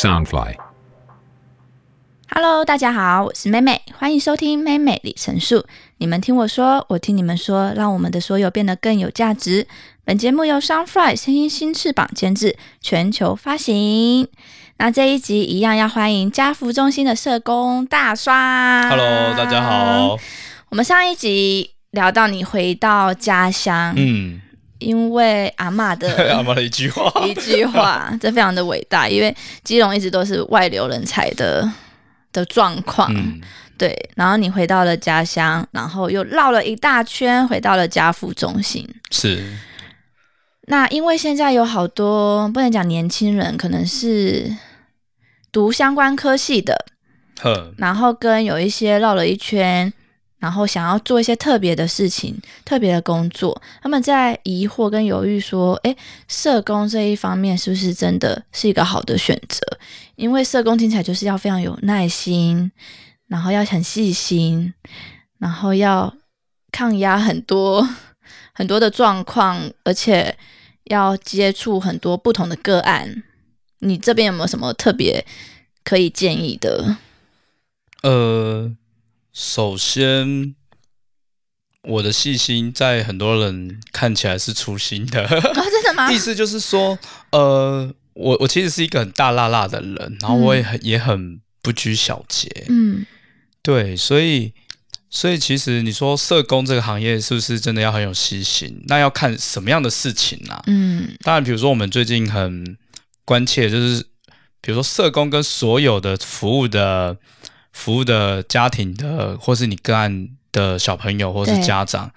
Soundfly。Hello，大家好，我是妹妹，欢迎收听妹妹里程数。你们听我说，我听你们说，让我们的所有变得更有价值。本节目由 Soundfly 声音新翅膀监制，全球发行。那这一集一样要欢迎家福中心的社工大刷。Hello，大家好。我们上一集聊到你回到家乡，嗯，因为阿嬷的 阿妈的一句话，一句话，这非常的伟大，因为基隆一直都是外流人才的的状况。嗯，对，然后你回到了家乡，然后又绕了一大圈，回到了家父中心。是，那因为现在有好多不能讲年轻人，可能是读相关科系的，然后跟有一些绕了一圈，然后想要做一些特别的事情、特别的工作，他们在疑惑跟犹豫说：“诶，社工这一方面是不是真的是一个好的选择？因为社工听起来就是要非常有耐心，然后要很细心，然后要抗压很多 很多的状况，而且要接触很多不同的个案。你这边有没有什么特别可以建议的？”呃，首先，我的细心在很多人看起来是粗心的，啊，真的吗？意思就是说，呃，我我其实是一个很大辣辣的人，然后我也很、也很不拘小节，嗯对，所以所以其实你说社工这个行业是不是真的要很有细心？那要看什么样的事情啊？嗯当然，比如说我们最近很关切，就是比如说社工跟所有的服务的服务的家庭的，或是你个案的小朋友或是家长，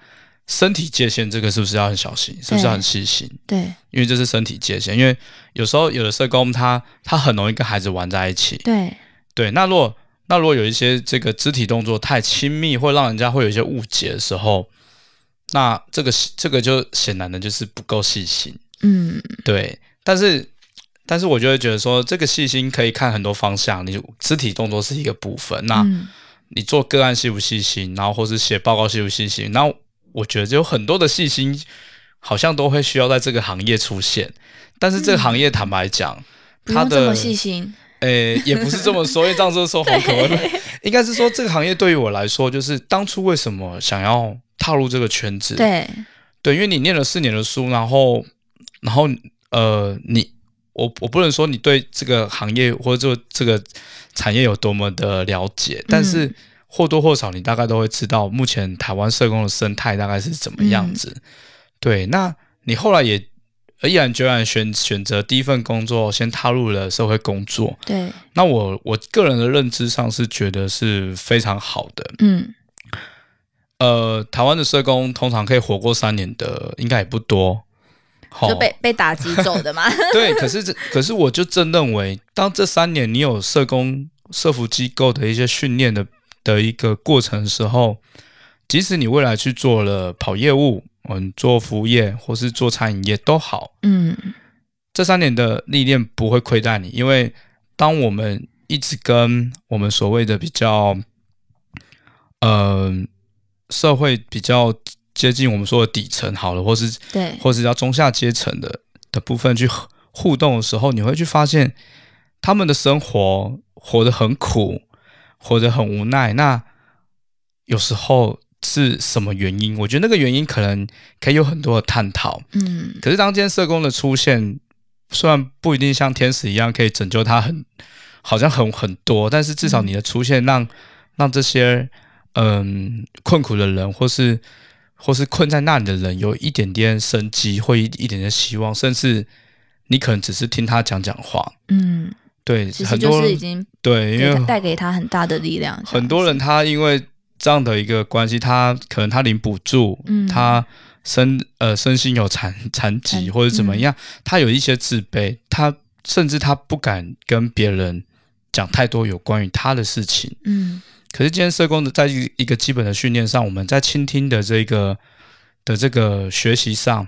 身体界限这个是不是要很小心？是不是要很细心？对，因为这是身体界限，因为有时候有的社工他他很容易跟孩子玩在一起，对，对，那如果那如果有一些这个肢体动作太亲密，会让人家会有一些误解的时候，那这个这个就显然的就是不够细心。嗯对，但是但是我就会觉得说，这个细心可以看很多方向，你肢体动作是一个部分，那嗯你做个案细不细心，然后或是写报告细不细心，那我觉得有很多的细心，好像都会需要在这个行业出现，但是这个行业坦白讲，它的不用这么细心。诶，也不是这么说，因为这样子说好可恶。应该是说，这个行业对于我来说，就是当初为什么想要踏入这个圈子？对，对，因为你念了四年的书，然后，然后，呃，你，我，我不能说你对这个行业或者这这个产业有多么的了解，但是或多或少你大概都会知道，目前台湾社工的生态大概是怎么样子。对，那你后来也毅然决然选选择第一份工作，先踏入了社会工作。对，那我我个人的认知上是觉得是非常好的。嗯呃，台湾的社工通常可以活过三年的，应该也不多。好就被被打击走的嘛。对，可是这可是我就真认为，当这三年你有社工社服机构的一些训练的的一个过程的时候，即使你未来去做了跑业务，嗯，做服务业或是做餐饮业都好，嗯这三年的历练不会亏待你，因为当我们一直跟我们所谓的比较，呃，社会比较接近我们说的底层好了，或是对，或是要中下阶层的的部分去互互动的时候，你会去发现他们的生活活得很苦，活得很无奈。那有时候是什么原因？我觉得那个原因可能可以有很多的探讨。嗯可是当今天社工的出现，虽然不一定像天使一样可以拯救他很，好像很很多，但是至少你的出现让、让这些嗯困苦的人，或是或是困在那里的人，有一点点生机，或一一点点希望，甚至你可能只是听他讲讲话。嗯，对，很多是已经对，因为带给他很大的力量。很多人他因为这样的一个关系，他可能他领补助，嗯他身呃身心有残残疾或者怎么样，他有一些自卑，他甚至他不敢跟别人讲太多有关于他的事情。嗯可是今天社工的在一一个基本的训练上，我们在倾听的这个的这个学习上，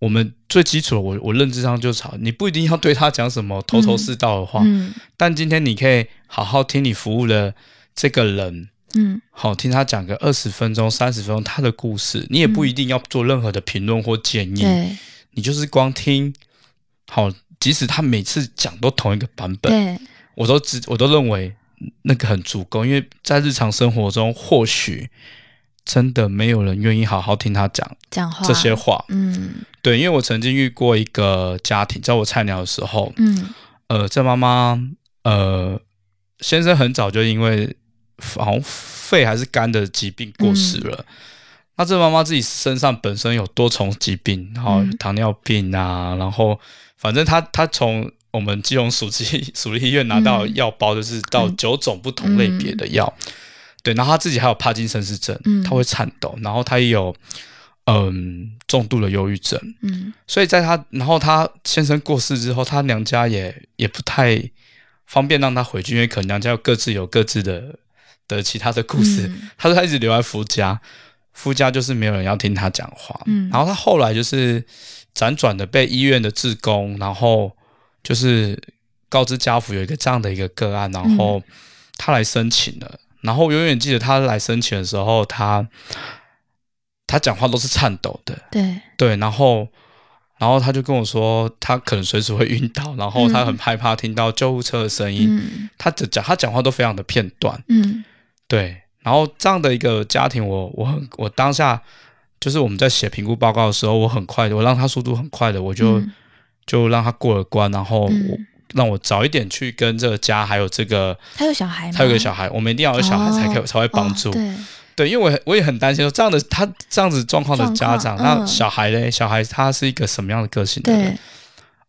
我们最基础的，我我认知上就是好，你不一定要对他讲什么头头是道的话，嗯。但今天你可以好好听你服务的这个人，嗯。好听他讲个二十分钟、三十分钟他的故事，你也不一定要做任何的评论或建议，对。你就是光听。好，即使他每次讲都同一个版本，对。我都知我都认为那个很足够，因为在日常生活中，或许真的没有人愿意好好听他讲讲话。这些，话。嗯。对，因为我曾经遇过一个家庭，在我菜鸟的时候，嗯。呃，这妈妈呃，先生很早就因为好像肺还是肝的疾病过世了。那这妈妈自己身上本身有多重疾病，然后嗯。糖尿病啊，然后反正她她从我们基隆属基属立医院拿到嗯药包，就是到嗯九种不同类别的药。对，然后他自己还有帕金森氏症，嗯她会颤抖，然后他也有嗯重度的忧郁症。嗯所以在他，然后他先生过世之后，他娘家也也不太方便让他回去，因为可能娘家有各自有各自的的其他的故事。嗯他说他一直留在夫家，夫家就是没有人要听他讲话。嗯然后他后来就是辗转的被医院的志工，然后就是告知家福有一个这样的一个个案，然后他来申请了。然后我永远记得他来申请的时候，他他讲话都是颤抖的。对，对，然后然后他就跟我说，他可能随时会晕倒，然后他很害怕听到救护车的声音。嗯他的讲他讲话都非常的片段，嗯对。然后这样的一个家庭我，我很我当下就是我们在写评估报告的时候，我很快的，我让他速度很快的，我就、嗯就让他过了关，然后让我早一点去跟这个家还有这个他有小孩吗？他有个小孩，我们一定要有小孩才可以、哦才会帮助。哦对，对，因为我我也很担心说这样的他这样子状况的家长，那小孩嘞，小孩他是一个什么样的个性的人对？，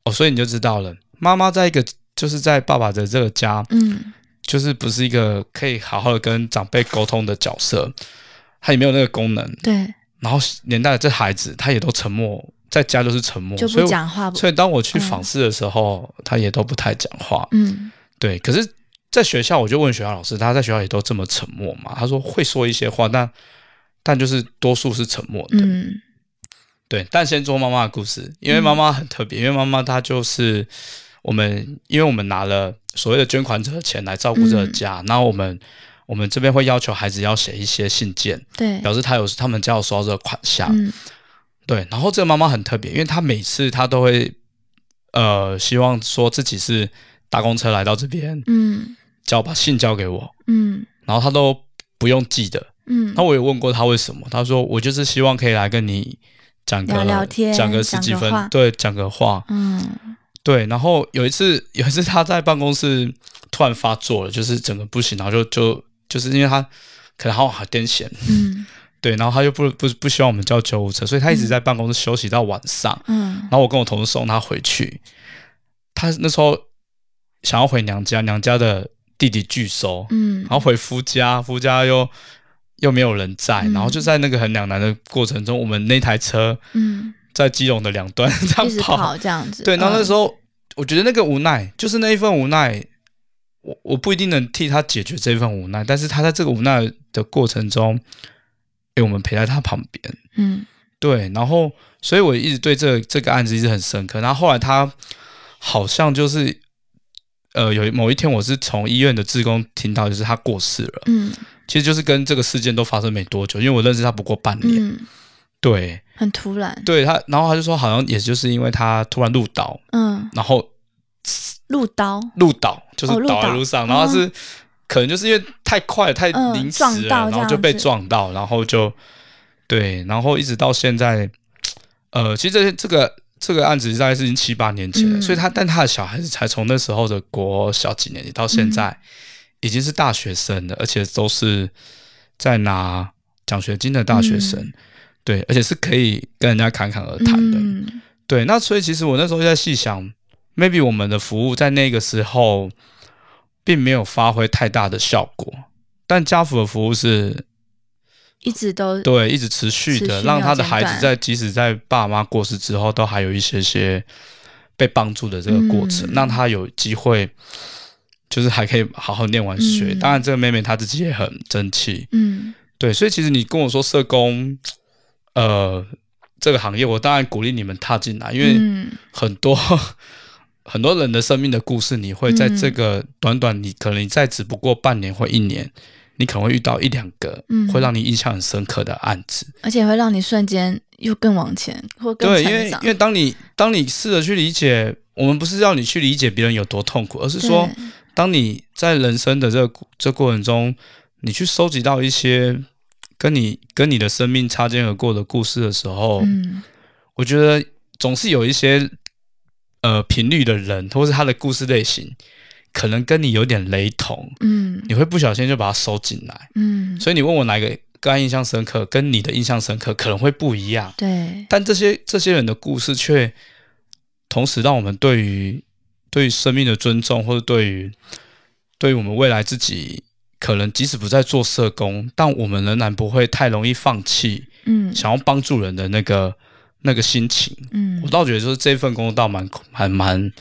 哦，所以你就知道了，妈妈在一个就是在爸爸的这个家，嗯就是不是一个可以好好的跟长辈沟通的角色，他也没有那个功能。对，然后连带的这孩子，他也都沉默，在家就是沉默，就所以讲话，不所以当我去嗯访视的时候，他也都不太讲话。嗯对，可是，在学校我就问学校老师，他在学校也都这么沉默嘛？他说会说一些话，但但就是多数是沉默的。嗯对，但先说妈妈的故事，因为妈妈很特别，因为妈妈她就是我们，因为我们拿了所谓的捐款者的钱来照顾这个家，然后我们我们这边会要求孩子要写一些信件，对，表示他有他们家有收到这个款项。嗯对，然后这个妈妈很特别，因为她每次她都会呃希望说自己是搭公车来到这边，嗯交把信交给我，嗯然后她都不用寄的。嗯那我也问过她为什么，她说我就是希望可以来跟你讲个聊聊天讲个十几分，对，讲个话。嗯对，然后有一次，有一次她在办公室突然发作了，就是整个不行，然后就就就是因为她可能好像癫痫，嗯 对，然后他又不不不希望我们叫救护车，所以他一直在办公室休息到晚上。嗯。然后我跟我同事送他回去，他那时候想要回娘家，娘家的弟弟拒收，嗯。然后回夫家，夫家又又没有人在，嗯。然后就在那个很两难的过程中，我们那台车嗯，在基隆的两端这样跑，跑这样子，对，然后那时候候、我觉得那个无奈，就是那一份无奈，我我不一定能替他解决这份无奈，但是他在这个无奈的过程中，诶，我们陪在他旁边，嗯。对，然后所以我一直对这个这个案子一直很深刻。然后后来他好像就是，呃，有某一天我是从医院的职工听到，就是他过世了，嗯。其实就是跟这个事件都发生没多久，因为我认识他不过半年，嗯，对，很突然，对他，然后他就说好像也就是因为他突然入岛，嗯，然后路刀，路岛，就是倒在路上，然后他是、可能就是因为太快太嗯临时了，然后就被撞到，然后就对，然后一直到现在，呃，其实这这个这个案子大概是已经七八年前了，嗯。所以他但他的小孩子才从那时候的国小几年级到现在、嗯。已经是大学生了，而且都是在拿奖学金的大学生，嗯。对，而且是可以跟人家侃侃而谈的，嗯。对，那所以其实我那时候就在细想，maybe 我们的服务在那个时候并没有发挥太大的效果，但家福的服务是一直都对一直持续的，续让他的孩子在即使在爸妈过世之后，都还有一些些被帮助的这个过程，嗯。让他有机会。就是还可以好好念完学，嗯。当然这个妹妹她自己也很争气，嗯。对，所以其实你跟我说社工，呃，这个行业，我当然鼓励你们踏进来，因为嗯。很多很多人的生命的故事，你会在嗯这个短短你可能你在只不过半年或一年，你可能会遇到一两个嗯。会让你印象很深刻的案子。而且会让你瞬间又更往前，或更对，因为因为当你当你试着去理解，我们不是要你去理解别人有多痛苦，而是说，当你在人生的这个这过程中，你去收集到一些跟你跟你的生命擦肩而过的故事的时候，嗯。我觉得总是有一些呃频率的人，或是他的故事类型，可能跟你有点雷同，嗯。你会不小心就把它收进来。嗯，所以你问我哪个个案印象深刻，跟你的印象深刻可能会不一样，对，但这些这些人的故事却同时让我们对于对于生命的尊重，或者对于对于我们未来自己，可能即使不再做社工，但我们仍然不会太容易放弃嗯。想要帮助人的那个那个心情。嗯我倒觉得就是这份工作倒蛮还蛮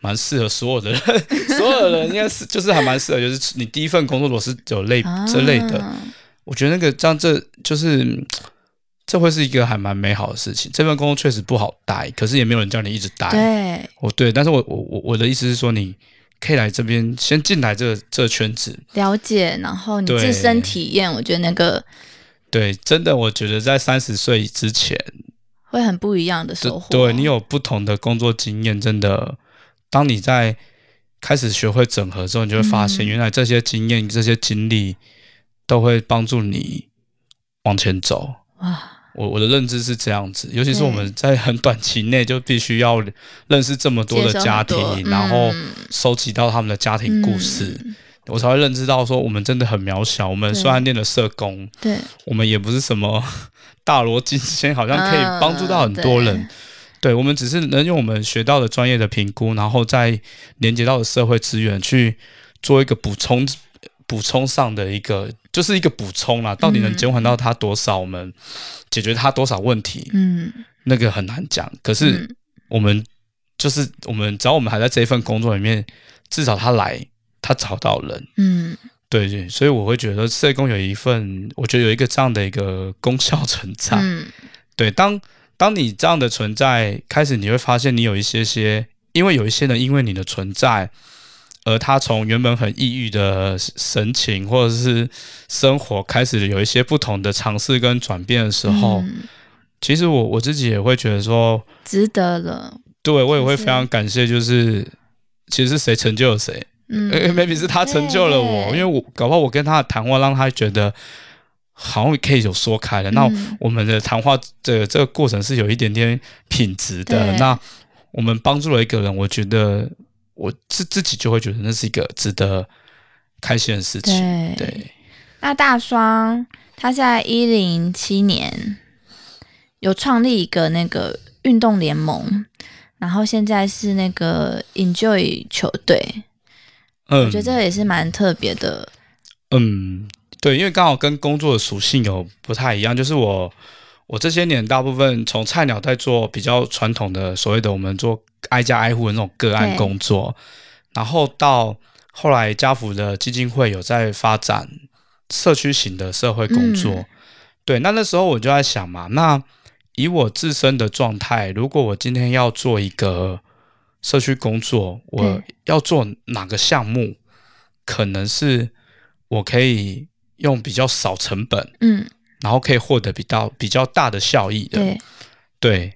蛮适合所有的人，所有的人应该是就是还蛮适合，就是你第一份工作如果是有类这类的，啊我觉得那个这样这就是嗯这会是一个还蛮美好的事情。这份工作确实不好待，可是也没有人叫你一直待。对，哦，对，但是我我我我的意思是说，你可以来这边先进来这个这个圈子。了解，然后你自身体验，我觉得那个对，真的，我觉得在三十岁之前，会很不一样的对收获。对你有不同的工作经验，真的，当你在开始学会整合之后，你就会发现，嗯原来这些经验、这些经历都会帮助你往前走。哇，我我的认知是这样子，尤其是我们在很短期内就必须要认识这么多的家庭，然后嗯收集到他们的家庭故事，嗯我才会认知到说我们真的很渺小。我们虽然练了社工，对，我们也不是什么大罗金仙，好像可以帮助到很多人。嗯对我们只是能用我们学到的专业的评估，然后再连接到的社会资源去做一个补充，补充上的一个就是一个补充啦。到底能减缓到他多少，我们解决他多少问题，嗯，那个很难讲。可是嗯我们就是我们，只要我们还在这一份工作里面，至少他来，他找到人。嗯对对，所以我会觉得社工有一份，我觉得有一个这样的一个功效存在。嗯 对，当当你这样的存在开始，你会发现你有一些些，因为有一些人因为你的存在，而他从原本很抑郁的神情或者是生活开始有一些不同的尝试跟转变的时候，嗯其实我我自己也会觉得说，值得了。对我也会非常感谢，就是其实是谁成就了谁，嗯呃、maybe 是他成就了我，对因为我搞不好我跟他的谈话让他觉得好像可以有说开了。那嗯我们的谈话的这个过程是有一点点品质的。那我们帮助了一个人，我觉得我自自己就会觉得那是一个值得开心的事情。对对，那大双他在一零七年有创立一个那个运动联盟，然后现在是那个 Enjoy 球队，嗯，我觉得这个也是蛮特别的。嗯，对，因为刚好跟工作的属性有不太一样，就是我我这些年大部分从菜鸟在做比较传统的所谓的我们做挨家挨户的那种个案工作，然后到后来家福的基金会有在发展社区型的社会工作，嗯。对，那那时候我就在想嘛，那以我自身的状态，如果我今天要做一个社区工作，我要做哪个项目，可能是我可以用比较少成本，嗯，然后可以获得比较比较大的效益的。对，对。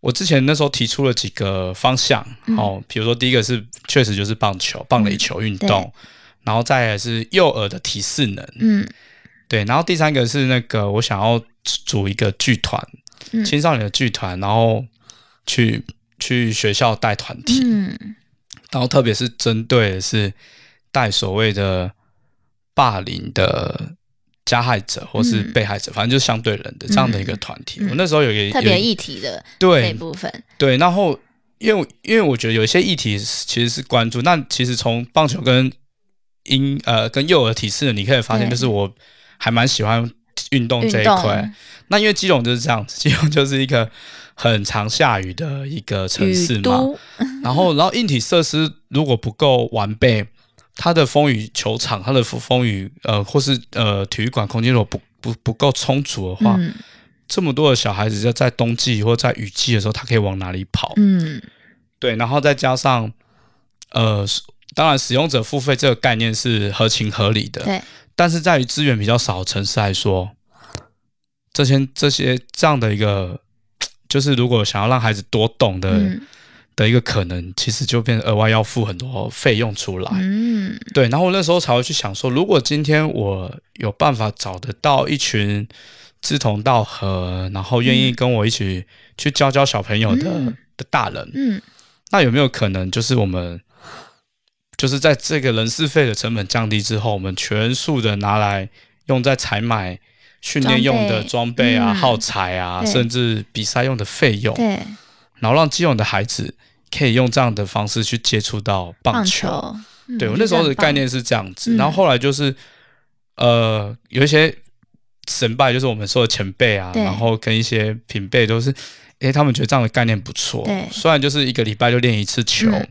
我之前那时候提出了几个方向，嗯。哦，比如说第一个是确实就是棒球、棒垒球运动，对。然后再来是幼儿的体适能，嗯。对，然后第三个是那个我想要组一个剧团，嗯。青少年的剧团，然后去去学校带团体，嗯。然后特别是针对的是带所谓的霸凌的加害者或是嗯。被害者，反正就是相对人的这样的一个团体。嗯。我那时候有一个特别议题的对。部分，对，然后因为因为我觉得有一些议题其实是关注，那其实从棒球跟婴呃跟幼儿体适能，你可以发现，就是我还蛮喜欢运动这一块。那因为基隆就是这样子，基隆就是一个很常下雨的一个城市嘛，然后然后硬体设施如果不够完备，它的风雨球场、它的风雨呃或是呃体育馆空间如果不不不够充足的话，嗯这么多的小孩子在在冬季或在雨季的时候，他可以往哪里跑？嗯对，然后再加上呃，当然使用者付费这个概念是合情合理的，对，但是在于资源比较少的城市来说，这些这些这样的一个，就是如果想要让孩子多动的嗯。的一个可能，其实就变成额外要付很多费用出来。嗯，对，然后我那时候才会去想说，如果今天我有办法找得到一群志同道合，然后愿意跟我一起去教教小朋友的、嗯。的大人，嗯，那有没有可能就是我们就是在这个人事费的成本降低之后，我们全数的拿来用在采买训练用的装备。啊、嗯。耗材啊，对。甚至比赛用的费用，对，然后让基隆的孩子可以用这样的方式去接触到棒棒球。对我那时候的概，念是这样子，嗯。然后后来就是呃有一些神拜，就是我们说的前辈啊，然后跟一些平辈都是，诶，他们觉得这样的概念不错。对，虽然就是一个礼拜就练一次球，嗯。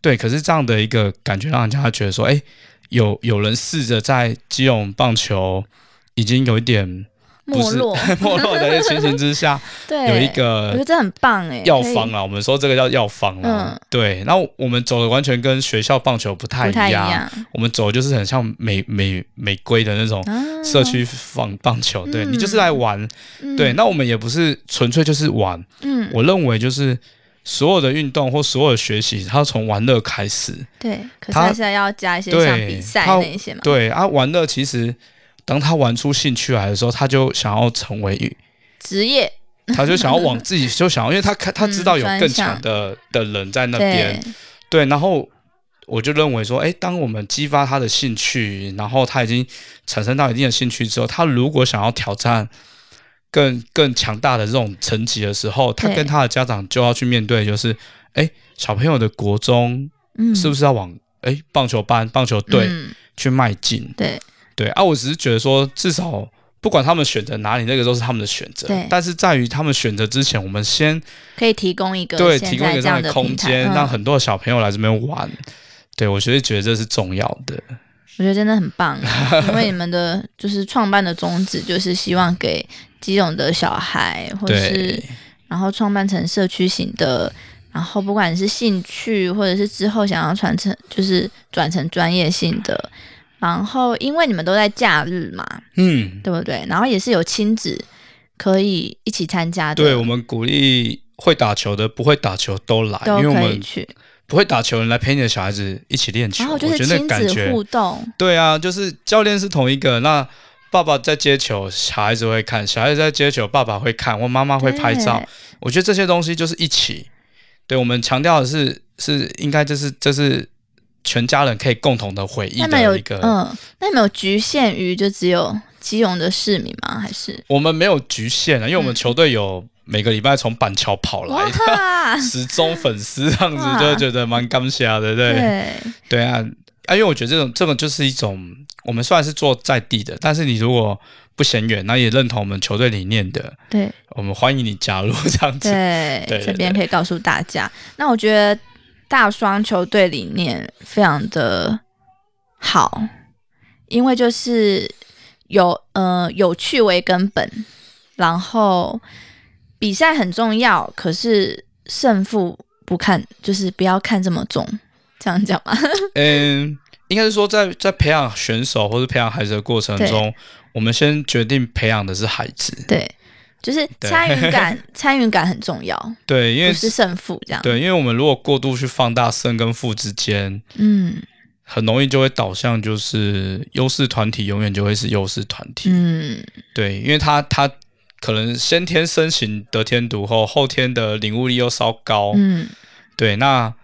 对，可是这样的一个感觉让人家觉得说，诶，有有人试着在基隆棒球已经有一点没落，没落的一个情形之下，对，有一个我觉得这很棒哎，药方啊，我们说这个叫药方啊，嗯。对，然后我们走的完全跟学校棒球不太一样，我们走的就是很像美美美规的那种啊。社区放棒球，对嗯。你就是来玩，嗯。对，那我们也不是纯粹就是玩，嗯，我认为就是所有的运动或所有的学习，它从玩乐开始，对，可是他还是要加一些对像比赛那一些嘛，对啊，玩乐其实当他玩出兴趣来的时候，他就想要成为，职业。他就想要往自己就想要，因为他看他知道有更强项的的人在那边。对，，然后我就认为说，哎，当我们激发他的兴趣，然后他已经产生到一定的兴趣之后，他如果想要挑战更更强大的这种层级的时候，他跟他的家长就要去面对，就是，哎，小朋友的国中嗯，是不是要往哎棒球班、棒球队嗯。去迈进？对对啊，我只是觉得说，至少不管他们选择哪里，那个都是他们的选择对。但是在于他们选择之前，我们先可以提供一个对提供一个这样的空间，嗯让很多小朋友来这边玩。对我觉得觉得这是重要的。我觉得真的很棒，因为你们的 就是创办的宗旨就是希望给基隆的小孩，或是然后创办成社区型的，然后不管是兴趣或者是之后想要传承，就是转成专业性的。然后因为你们都在假日嘛，嗯，对不对？然后也是有亲子可以一起参加的，对我们鼓励会打球的、不会打球都来，因为我们去。不会打球来陪你的小孩子一起练球。然后就是我觉得那亲子感觉互动，对啊，就是教练是同一个，那爸爸在接球，小孩子会看；小孩子在接球，爸爸会看，我妈妈会拍照。我觉得这些东西就是一起。对我们强调的是，是应该就是这是全家人可以共同的回忆那么有的一个。嗯，那没有局限于就只有基隆的市民吗？还是我们没有局限啊，因为我们球队有每个礼拜从板桥跑来的。哇，时钟粉丝这样子，就觉得蛮感谢的，对对，对啊啊！因为我觉得这种这种就是一种，我们虽然是做在地的，但是你如果不嫌远，那也认同我们球队理念的，对我们欢迎你加入这样子。对这边可以告诉大家。那我觉得大双球队理念非常的好，因为就是有呃有趣为根本，然后比赛很重要，可是胜负不看，就是不要看这么重，这样讲吗？嗯，应该是说在在培养选手或者培养孩子的过程中，我们先决定培养的是孩子。对，就是参与感，参与感很重要，对，因为不是胜负这样。对，因为我们如果过度去放大胜跟负之间，嗯很容易就会导向就是优势团体永远就会是优势团体。嗯，对，因为他他可能先天身形得天独厚，后天的领悟力又稍高。嗯，对，那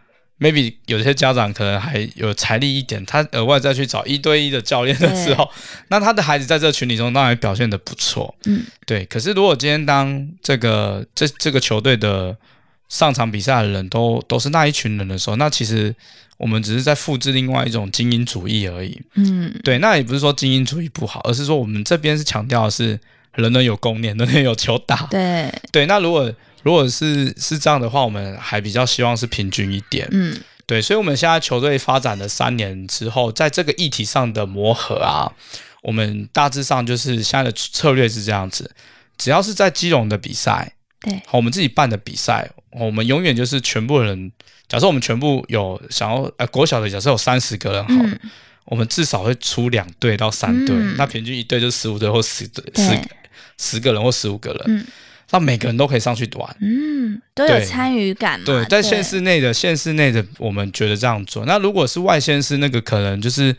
maybe 有些家长可能还有财力一点，他额外再去找一对一的教练的时候，那他的孩子在这个群体中当然表现的不错。嗯，对。可是如果今天当这个这这个球队的上场比赛的人都都是那一群人的时候，那其实我们只是在复制另外一种精英主义而已。嗯，对，那也不是说精英主义不好，而是说我们这边是强调的是人人有共念，人人有球打。对，对，那如果如果是是这样的话，我们还比较希望是平均一点。嗯对，所以我们现在球队发展了三年之后，在这个议题上的磨合啊，我们大致上就是现在的策略是这样子：只要是在基隆的比赛，对，好，我们自己办的比赛，我们永远就是全部人。假设我们全部有想要呃国小的，假设有三十个人好了，嗯我们至少会出两队到三队，嗯那平均一队就十五队或十队十十个人或十五个人。嗯让每个人都可以上去玩。嗯，都有对参与感嘛。对，在县市内的县市内的，我们觉得这样做。那如果是外县市，那个可能就是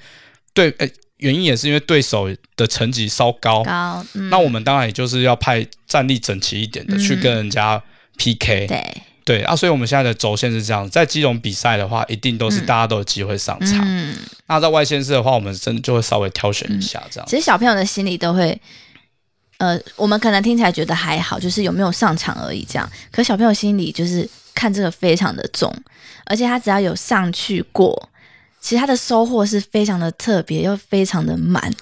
对，呃，原因也是因为对手的成绩稍高，高，嗯，那我们当然也就是要派战力整齐一点的、嗯去跟人家 PK。对，对啊，所以我们现在的轴线是这样，在基隆比赛的话，一定都是嗯大家都有机会上场。嗯，那在外县市的话，我们真的就会稍微挑选一下这样。其实小朋友的心里都会，呃，我们可能听起来觉得还好，就是有没有上场而已这样。可小朋友心里就是看这个非常的重，而且他只要有上去过，其实他的收获是非常的特别又非常的满，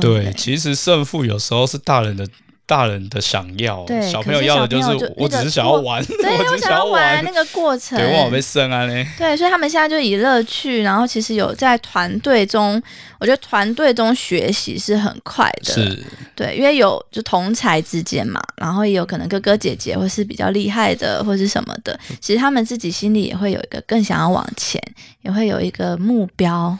对，其实胜负有时候是大人的大人的想要，对小朋友要的就是我只是想要玩，对，我只是想要玩那个过程，对，被生啊嘞。对，所以他们现在就以乐趣，然后其实有在团队中，我觉得团队中学习是很快的，是，对，因为有就同才之间嘛，然后也有可能哥哥姐姐或是比较厉害的或是什么的，其实他们自己心里也会有一个更想要往前，也会有一个目标。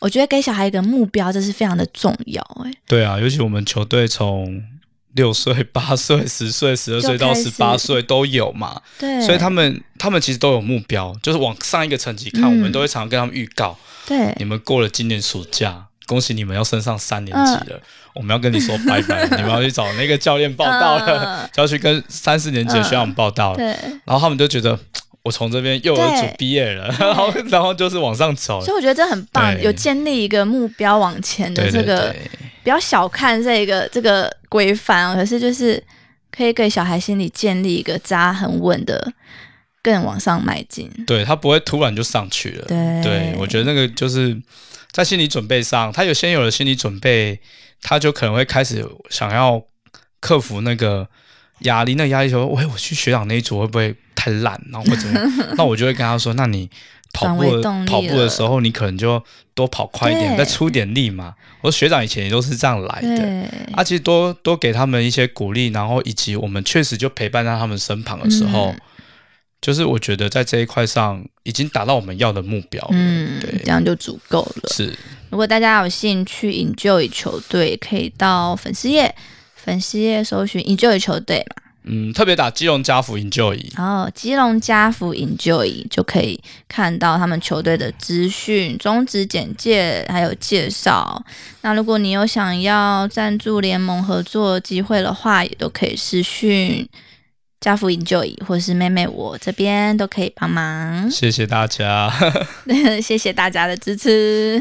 我觉得给小孩一个目标，这是非常的重要、哎，对啊，尤其我们球队从六岁、八岁、十岁、十二岁到十八岁都有嘛，对，所以他们他们其实都有目标，就是往上一个层级看，嗯。我们都会常常跟他们预告，对。你们过了今年暑假。恭喜你们要升上三年级嗯。了，我们要跟你说拜拜，你们要去找那个教练报道了，嗯。就要去跟三四年级的学长报道了。对，然后他们就觉得我从这边幼儿组对毕业了，然后然后就是往上走所以我觉得这很棒，有建立一个目标往前的这个对，不要小看这个这个规范哦，可是就是可以给小孩心里建立一个扎很稳的，更往上迈进。对他不会突然就上去了。对对我觉得那个就是在心理准备上，他有先有了心理准备，他就可能会开始想要克服那个压力。那压力说，喂，我去学长那一组会不会太烂？然后或者 那我就会跟他说，那你。跑步跑步的时候，你可能就多跑快一点，再出点力嘛。我学长以前也都是这样来的，对，啊，其实多多给他们一些鼓励，然后以及我们确实就陪伴在他们身旁的时候，嗯。就是我觉得在这一块上已经达到我们要的目标了。嗯，对。这，样就足够了。是。如果大家有兴趣 Enjoy 球队，可以到粉丝页，粉丝页搜寻 Enjoy 球队嘛，嗯，特别打基隆家福 enjoy，然后基隆家福 Enjoy 就可以看到他们球队的资讯、宗旨简介还有介绍。那如果你有想要赞助联盟合作机会的话，也都可以私讯家福 Enjoy 或是妹妹我这边都可以帮忙。谢谢大家。谢谢大家的支持。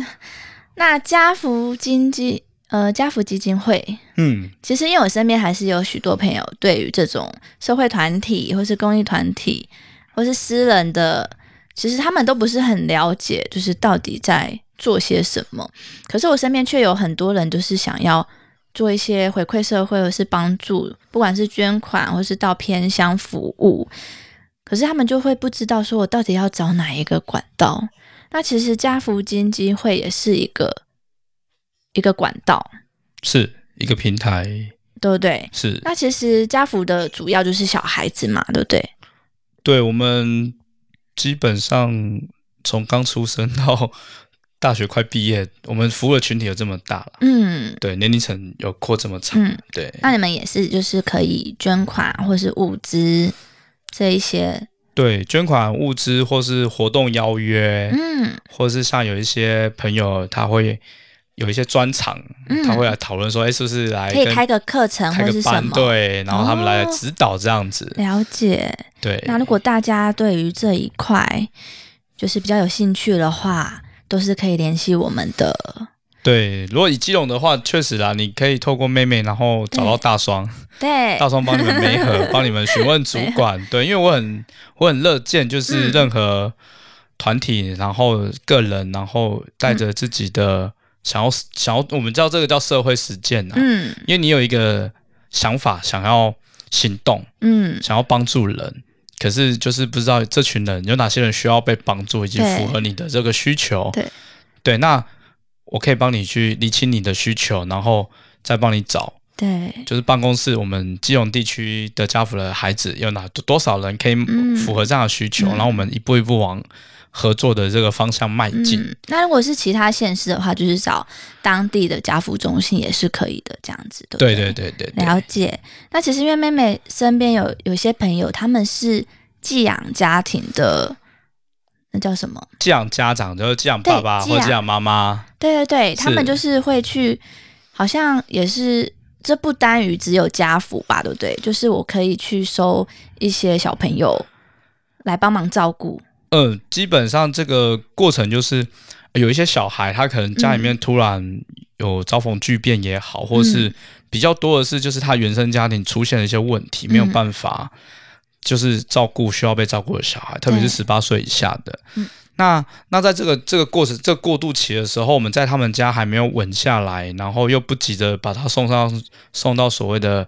那家福经济呃家福基金会，嗯，其实因为我身边还是有许多朋友对于这种社会团体或是公益团体或是私人的，其实他们都不是很了解，就是到底在做些什么。可是我身边却有很多人，就是想要做一些回馈社会，或是帮助，不管是捐款或是到偏乡服务。可是他们就会不知道说我到底要找哪一个管道。那其实家福基金会也是一个一个管道，是一个平台，对不对？是那其实家福的主要就是小孩子嘛，对不对？对我们基本上从刚出生到大学快毕业，我们服务的群体有这么大了。嗯对，年龄层有扩这么长，嗯，对，那你们也是就是可以捐款或是物资这一些，对，捐款物资或是活动邀约，嗯或是像有一些朋友他会有一些专场，嗯。他会来讨论说，哎，是不是来可以开个课程或是什么？对，然后他们来哦指导这样子，了解。对，那如果大家对于这一块就是比较有兴趣的话，都是可以联系我们的。对，如果以基隆的话，确实啦，你可以透过妹妹，然后找到大双，对。大双帮你们媒合，帮你们询问主管，对，因为我很我很乐见，就是嗯。任何团体，然后个人，然后带着自己的想要想要，我们叫这个叫社会实践啊，嗯。因为你有一个想法，想要行动，嗯。想要帮助人，可是就是不知道这群人有哪些人需要被帮助，以及符合你的这个需求。对。对，那我可以帮你去理清你的需求，然后再帮你找，对。就是办公室我们基隆地区的家福的孩子有哪多少人可以嗯。符合这样的需求，嗯。然后我们一步一步往合作的这个方向迈进。嗯，那如果是其他县市的话，就是找当地的家扶中心也是可以的，这样子，对不对对对对对对，了解。那其实因为妹妹身边有有些朋友，他们是寄养家庭的，那叫什么？寄养家长就是寄养爸爸或寄养妈妈，对对对，他们就是会去，好像也是这不单于只有家福吧，对不对？就是我可以去收一些小朋友来帮忙照顾。嗯，基本上这个过程就是有一些小孩，他可能家里面突然有遭逢巨变也好，或是比较多的是，就是他原生家庭出现了一些问题，没有嗯办法就是照顾需要被照顾的小孩，特别是十八岁以下的。嗯。那那在这个这个过程这个过渡期的时候，我们在他们家还没有稳下来，然后又不急着把他送上送到所谓的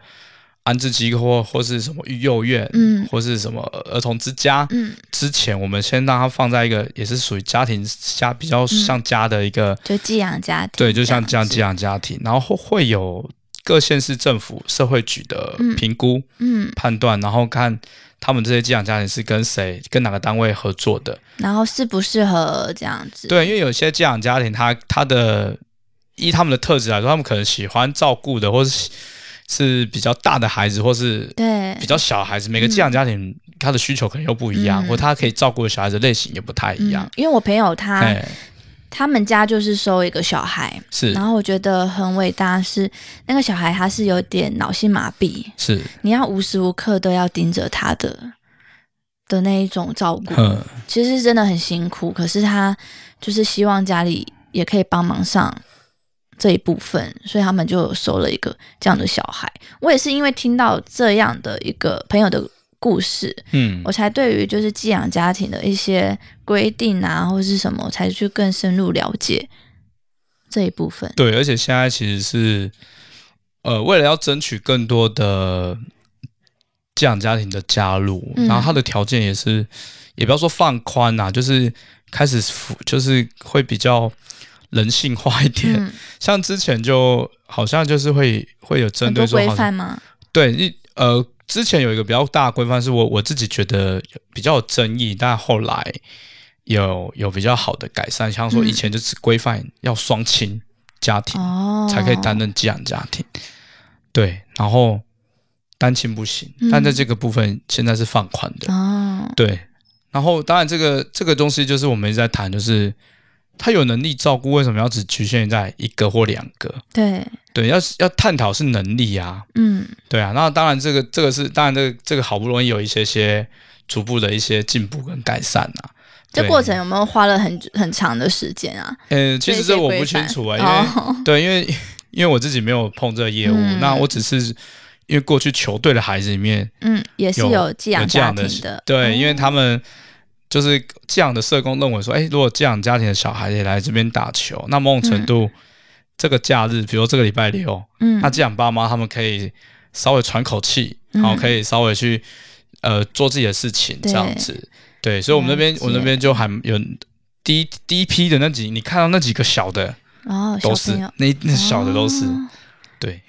安置机构或是什么育幼院，嗯。或是什么儿童之家，嗯，之前，我们先让它放在一个也是属于家庭家比较像家的一个，就寄养家庭，对，就像这样寄养家庭，然后会会有各县市政府社会局的嗯。评估、嗯，判断，然后看他们这些寄养家庭是跟谁、跟哪个单位合作的。然后适不适合这样子？对，因为有些寄养家庭他，他的依他们的特质来说，他们可能喜欢照顾的，或是是比较大的孩子，或是对。比较小孩子，每个寄养家庭他的需求可能又不一样，嗯。或他可以照顾的小孩子类型也不太一样。嗯。，因为我朋友他哎、他们家就是收一个小孩，是。然后我觉得很伟大是那个小孩他是有点脑性麻痹，是，你要无时无刻都要盯着他的的那一种照顾，嗯，其实真的很辛苦。可是他就是希望家里也可以帮忙上这一部分，所以他们就收了一个这样的小孩。我也是因为听到这样的一个朋友的故事，嗯我才对于就是寄养家庭的一些规定啊，或是什么，我才去更深入了解这一部分。对，而且现在其实是，呃，为了要争取更多的寄养家庭的加入，嗯然后他的条件也是，也不要说放宽啊、就是开始就是会比较人性化一点。嗯，像之前就好像就是会会有针对说规范吗？对一呃，之前有一个比较大的规范，是我我自己觉得比较有争议，但后来有有比较好的改善，像说嗯。以前就只规范要双亲家庭哦，才可以担任寄养家庭，对，然后单亲不行，嗯。但在这个部分现在是放宽的，哦，对，然后当然这个这个东西就是我们一直在谈，就是他有能力照顾，为什么要只局限在一个或两个？对，对，要要探讨是能力啊，嗯。对啊，那当然这个这个是当然这个这个好不容易有一些些逐步的一些进步跟改善啊。这过程有没有花了很很长的时间啊？呃，其实这我不清楚啊，因为、哦、对，因为因为我自己没有碰这个业务，嗯。那我只是因为过去球队的孩子里面嗯，也是有有寄养家庭的，对，哦。因为他们就是这样的社工认为说，哎，如果这样家庭的小孩也来这边打球，那某种程度、这个假日，比如这个礼拜六，嗯，那这样爸妈他们可以稍微喘口气，嗯。然后可以稍微去呃做自己的事情，这样子。对，所以我们那边我们那边就还有第一第一批的那几，你看到那几个小的哦，都是那那小的都是、哦。对，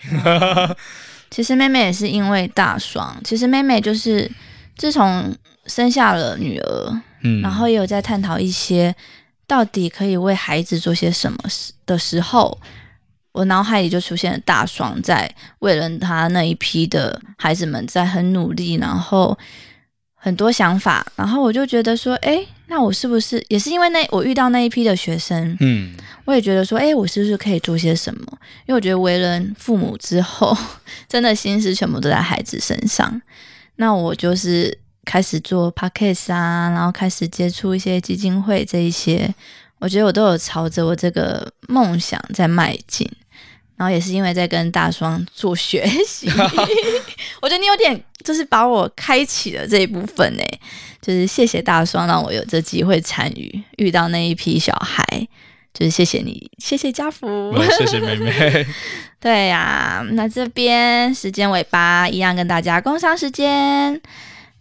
其实妹妹也是因为大双，其实妹妹就是自从生下了女儿，嗯，然后也有在探讨一些到底可以为孩子做些什么事的时候，我脑海里就出现了大爽在为了他那一批的孩子们在很努力，然后很多想法，然后我就觉得说，哎，那我是不是也是因为那我遇到那一批的学生，嗯我也觉得说，哎，我是不是可以做些什么？因为我觉得为人父母之后，真的心思全部都在孩子身上。那我就是开始做 podcast 啊，然后开始接触一些基金会这一些，我觉得我都有朝着我这个梦想在迈进。然后也是因为在跟大双做学习，我觉得你有点就是把我开启了这一部分呢，就是谢谢大双让我有这机会参与，遇到那一批小孩，就是谢谢你，谢谢家福。谢谢妹妹，对呀、那这边时间尾巴一样跟大家工商时间。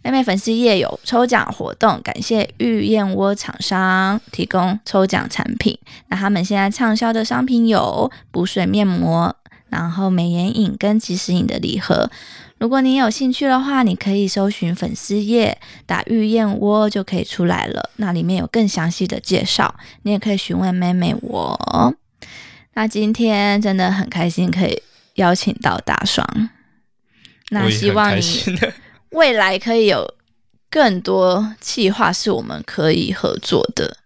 妹妹粉丝页有抽奖活动，感谢玉燕窝厂商提供抽奖产品。那他们现在畅销的商品有补水面膜，然后美颜饮跟即时饮的礼盒，如果你有兴趣的话，你可以搜寻粉丝页，打“玉燕窝”就可以出来了。那里面有更详细的介绍，你也可以询问妹妹我。那今天真的很开心，可以邀请到大双。那希望你 未来可以有更多计划，是我们可以合作的。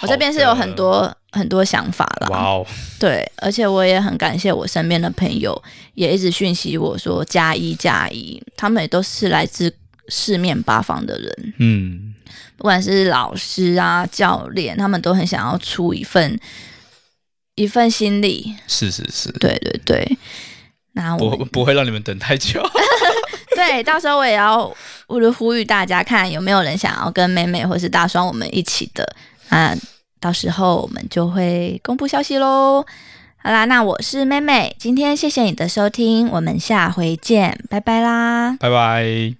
我这边是有很多很多想法啦。哇哦！对，而且我也很感谢我身边的朋友，也一直讯息我说加一加一，他们也都是来自四面八方的人。嗯，不管是老师啊、教练，他们都很想要出一份一份心力。是是是，对对对。那我不不会让你们等太久。对，到时候我也要我就呼吁大家，看有没有人想要跟妹妹或是大双我们一起的。那到时候我们就会公布消息喽。好啦，那我是妹妹，今天谢谢你的收听，我们下回见，拜拜啦，拜拜。